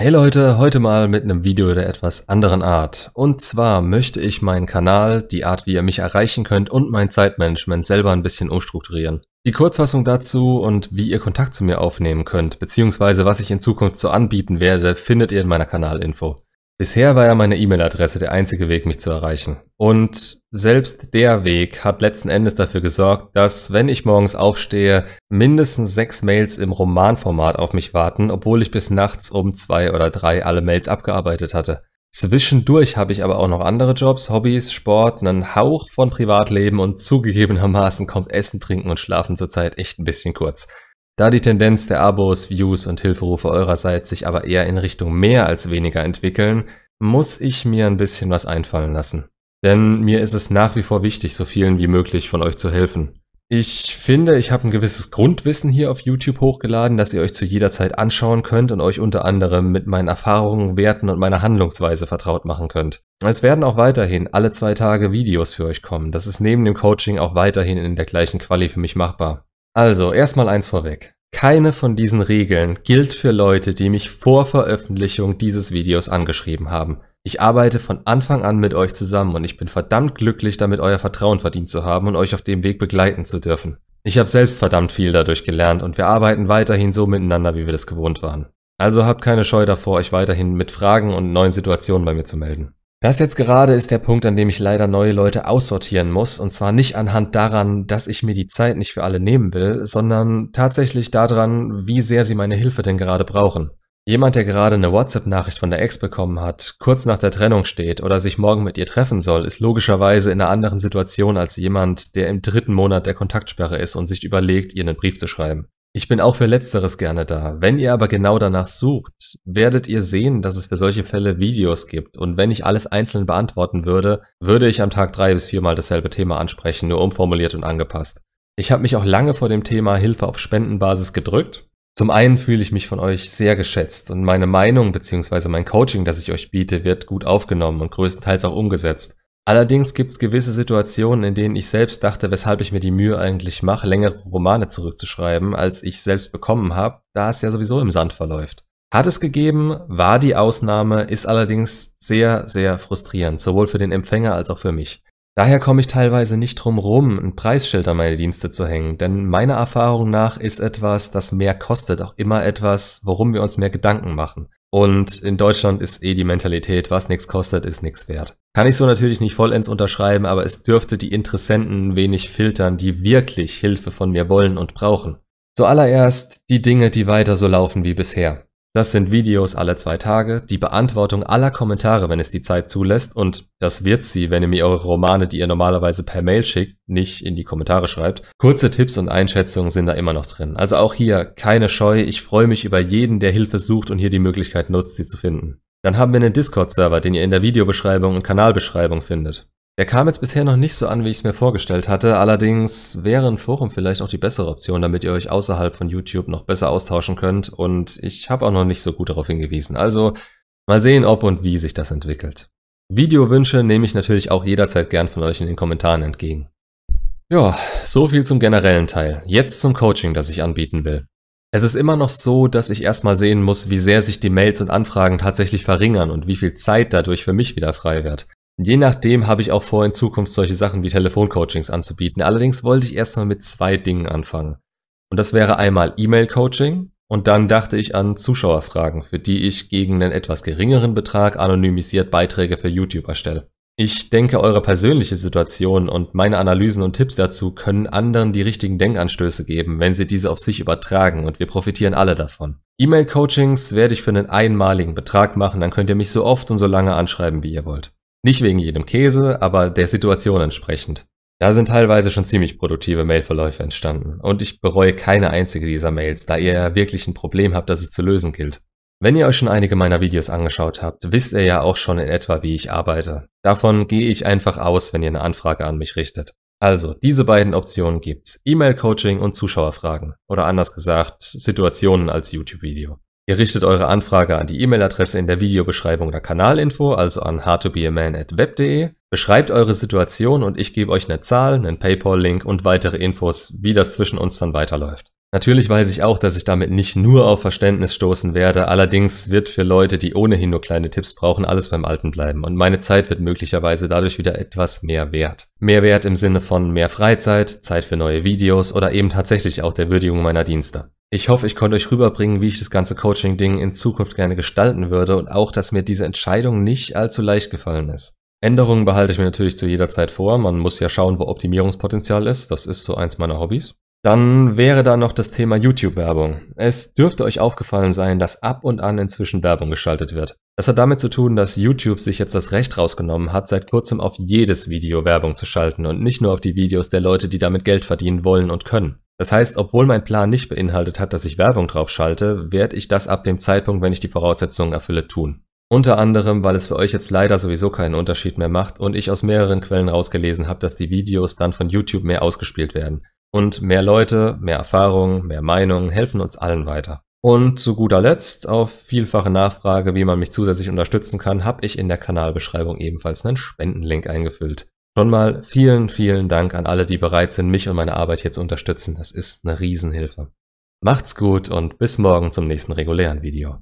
Hey Leute, heute mal mit einem Video der etwas anderen Art. Und zwar möchte ich meinen Kanal, die Art wie ihr mich erreichen könnt und mein Zeitmanagement selber ein bisschen umstrukturieren. Die Kurzfassung dazu und wie ihr Kontakt zu mir aufnehmen könnt, beziehungsweise was ich in Zukunft so anbieten werde, findet ihr in meiner Kanalinfo. Bisher war ja meine E-Mail-Adresse der einzige Weg, mich zu erreichen. Und selbst der Weg hat letzten Endes dafür gesorgt, dass, wenn ich morgens aufstehe, mindestens sechs Mails im Romanformat auf mich warten, obwohl ich bis nachts um zwei oder drei alle Mails abgearbeitet hatte. Zwischendurch habe ich aber auch noch andere Jobs, Hobbys, Sport, einen Hauch von Privatleben und zugegebenermaßen kommt Essen, Trinken und Schlafen zurzeit echt ein bisschen kurz. Da die Tendenz der Abos, Views und Hilferufe eurerseits sich aber eher in Richtung mehr als weniger entwickeln, muss ich mir ein bisschen was einfallen lassen. Denn mir ist es nach wie vor wichtig, so vielen wie möglich von euch zu helfen. Ich finde, ich habe ein gewisses Grundwissen hier auf YouTube hochgeladen, das ihr euch zu jeder Zeit anschauen könnt und euch unter anderem mit meinen Erfahrungen, Werten und meiner Handlungsweise vertraut machen könnt. Es werden auch weiterhin alle zwei Tage Videos für euch kommen. Das ist neben dem Coaching auch weiterhin in der gleichen Quali für mich machbar. Also, erstmal eins vorweg. Keine von diesen Regeln gilt für Leute, die mich vor Veröffentlichung dieses Videos angeschrieben haben. Ich arbeite von Anfang an mit euch zusammen und ich bin verdammt glücklich damit, euer Vertrauen verdient zu haben und euch auf dem Weg begleiten zu dürfen. Ich habe selbst verdammt viel dadurch gelernt und wir arbeiten weiterhin so miteinander, wie wir das gewohnt waren. Also habt keine Scheu davor, euch weiterhin mit Fragen und neuen Situationen bei mir zu melden. Das jetzt gerade ist der Punkt, an dem ich leider neue Leute aussortieren muss, und zwar nicht anhand daran, dass ich mir die Zeit nicht für alle nehmen will, sondern tatsächlich daran, wie sehr sie meine Hilfe denn gerade brauchen. Jemand, der gerade eine WhatsApp-Nachricht von der Ex bekommen hat, kurz nach der Trennung steht oder sich morgen mit ihr treffen soll, ist logischerweise in einer anderen Situation als jemand, der im dritten Monat der Kontaktsperre ist und sich überlegt, ihr einen Brief zu schreiben. Ich bin auch für Letzteres gerne da. Wenn ihr aber genau danach sucht, werdet ihr sehen, dass es für solche Fälle Videos gibt. Und wenn ich alles einzeln beantworten würde, würde ich am Tag drei bis viermal dasselbe Thema ansprechen, nur umformuliert und angepasst. Ich habe mich auch lange vor dem Thema Hilfe auf Spendenbasis gedrückt. Zum einen fühle ich mich von euch sehr geschätzt und meine Meinung bzw. mein Coaching, das ich euch biete, wird gut aufgenommen und größtenteils auch umgesetzt. Allerdings gibt es gewisse Situationen, in denen ich selbst dachte, weshalb ich mir die Mühe eigentlich mache, längere Romane zurückzuschreiben, als ich selbst bekommen habe, da es ja sowieso im Sand verläuft. Hat es gegeben, war die Ausnahme, ist allerdings sehr, sehr frustrierend, sowohl für den Empfänger als auch für mich. Daher komme ich teilweise nicht drum rum, ein Preisschild an meine Dienste zu hängen, denn meiner Erfahrung nach ist etwas, das mehr kostet, auch immer etwas, worum wir uns mehr Gedanken machen. Und in Deutschland ist eh die Mentalität, was nichts kostet, ist nichts wert. Kann ich so natürlich nicht vollends unterschreiben, aber es dürfte die Interessenten wenig filtern, die wirklich Hilfe von mir wollen und brauchen. Zuallererst die Dinge, die weiter so laufen wie bisher. Das sind Videos alle zwei Tage, die Beantwortung aller Kommentare, wenn es die Zeit zulässt, und das wird sie, wenn ihr mir eure Romane, die ihr normalerweise per Mail schickt, nicht in die Kommentare schreibt. Kurze Tipps und Einschätzungen sind da immer noch drin. Also auch hier keine Scheu, ich freue mich über jeden, der Hilfe sucht und hier die Möglichkeit nutzt, sie zu finden. Dann haben wir einen Discord-Server, den ihr in der Videobeschreibung und Kanalbeschreibung findet. Der kam jetzt bisher noch nicht so an, wie ich es mir vorgestellt hatte, allerdings wäre ein Forum vielleicht auch die bessere Option, damit ihr euch außerhalb von YouTube noch besser austauschen könnt und ich habe auch noch nicht so gut darauf hingewiesen. Also mal sehen, ob und wie sich das entwickelt. Videowünsche nehme ich natürlich auch jederzeit gern von euch in den Kommentaren entgegen. Ja, so viel zum generellen Teil. Jetzt zum Coaching, das ich anbieten will. Es ist immer noch so, dass ich erstmal sehen muss, wie sehr sich die Mails und Anfragen tatsächlich verringern und wie viel Zeit dadurch für mich wieder frei wird. Je nachdem habe ich auch vor, in Zukunft solche Sachen wie Telefoncoachings anzubieten. Allerdings wollte ich erstmal mit zwei Dingen anfangen. Und das wäre einmal E-Mail-Coaching und dann dachte ich an Zuschauerfragen, für die ich gegen einen etwas geringeren Betrag anonymisiert Beiträge für YouTube erstelle. Ich denke, eure persönliche Situation und meine Analysen und Tipps dazu können anderen die richtigen Denkanstöße geben, wenn sie diese auf sich übertragen und wir profitieren alle davon. E-Mail-Coachings werde ich für einen einmaligen Betrag machen, dann könnt ihr mich so oft und so lange anschreiben, wie ihr wollt. Nicht wegen jedem Käse, aber der Situation entsprechend. Da sind teilweise schon ziemlich produktive Mailverläufe entstanden und ich bereue keine einzige dieser Mails, da ihr ja wirklich ein Problem habt, das es zu lösen gilt. Wenn ihr euch schon einige meiner Videos angeschaut habt, wisst ihr ja auch schon in etwa, wie ich arbeite. Davon gehe ich einfach aus, wenn ihr eine Anfrage an mich richtet. Also, diese beiden Optionen gibt's. E-Mail-Coaching und Zuschauerfragen. Oder anders gesagt, Situationen als YouTube-Video. Ihr richtet eure Anfrage an die E-Mail-Adresse in der Videobeschreibung der Kanalinfo, also an howtobeaman@web.de. Beschreibt eure Situation und ich gebe euch eine Zahl, einen PayPal-Link und weitere Infos, wie das zwischen uns dann weiterläuft. Natürlich weiß ich auch, dass ich damit nicht nur auf Verständnis stoßen werde, allerdings wird für Leute, die ohnehin nur kleine Tipps brauchen, alles beim Alten bleiben und meine Zeit wird möglicherweise dadurch wieder etwas mehr wert. Mehr wert im Sinne von mehr Freizeit, Zeit für neue Videos oder eben tatsächlich auch der Würdigung meiner Dienste. Ich hoffe, ich konnte euch rüberbringen, wie ich das ganze Coaching-Ding in Zukunft gerne gestalten würde und auch, dass mir diese Entscheidung nicht allzu leicht gefallen ist. Änderungen behalte ich mir natürlich zu jeder Zeit vor. Man muss ja schauen, wo Optimierungspotenzial ist. Das ist so eins meiner Hobbys. Dann wäre da noch das Thema YouTube-Werbung. Es dürfte euch aufgefallen sein, dass ab und an inzwischen Werbung geschaltet wird. Das hat damit zu tun, dass YouTube sich jetzt das Recht rausgenommen hat, seit kurzem auf jedes Video Werbung zu schalten und nicht nur auf die Videos der Leute, die damit Geld verdienen wollen und können. Das heißt, obwohl mein Plan nicht beinhaltet hat, dass ich Werbung drauf schalte, werde ich das ab dem Zeitpunkt, wenn ich die Voraussetzungen erfülle, tun. Unter anderem, weil es für euch jetzt leider sowieso keinen Unterschied mehr macht und ich aus mehreren Quellen rausgelesen habe, dass die Videos dann von YouTube mehr ausgespielt werden. Und mehr Leute, mehr Erfahrung, mehr Meinung helfen uns allen weiter. Und zu guter Letzt, auf vielfache Nachfrage, wie man mich zusätzlich unterstützen kann, habe ich in der Kanalbeschreibung ebenfalls einen Spendenlink eingefüllt. Schon mal vielen, vielen Dank an alle, die bereit sind, mich und meine Arbeit hier zu unterstützen. Das ist eine Riesenhilfe. Macht's gut und bis morgen zum nächsten regulären Video.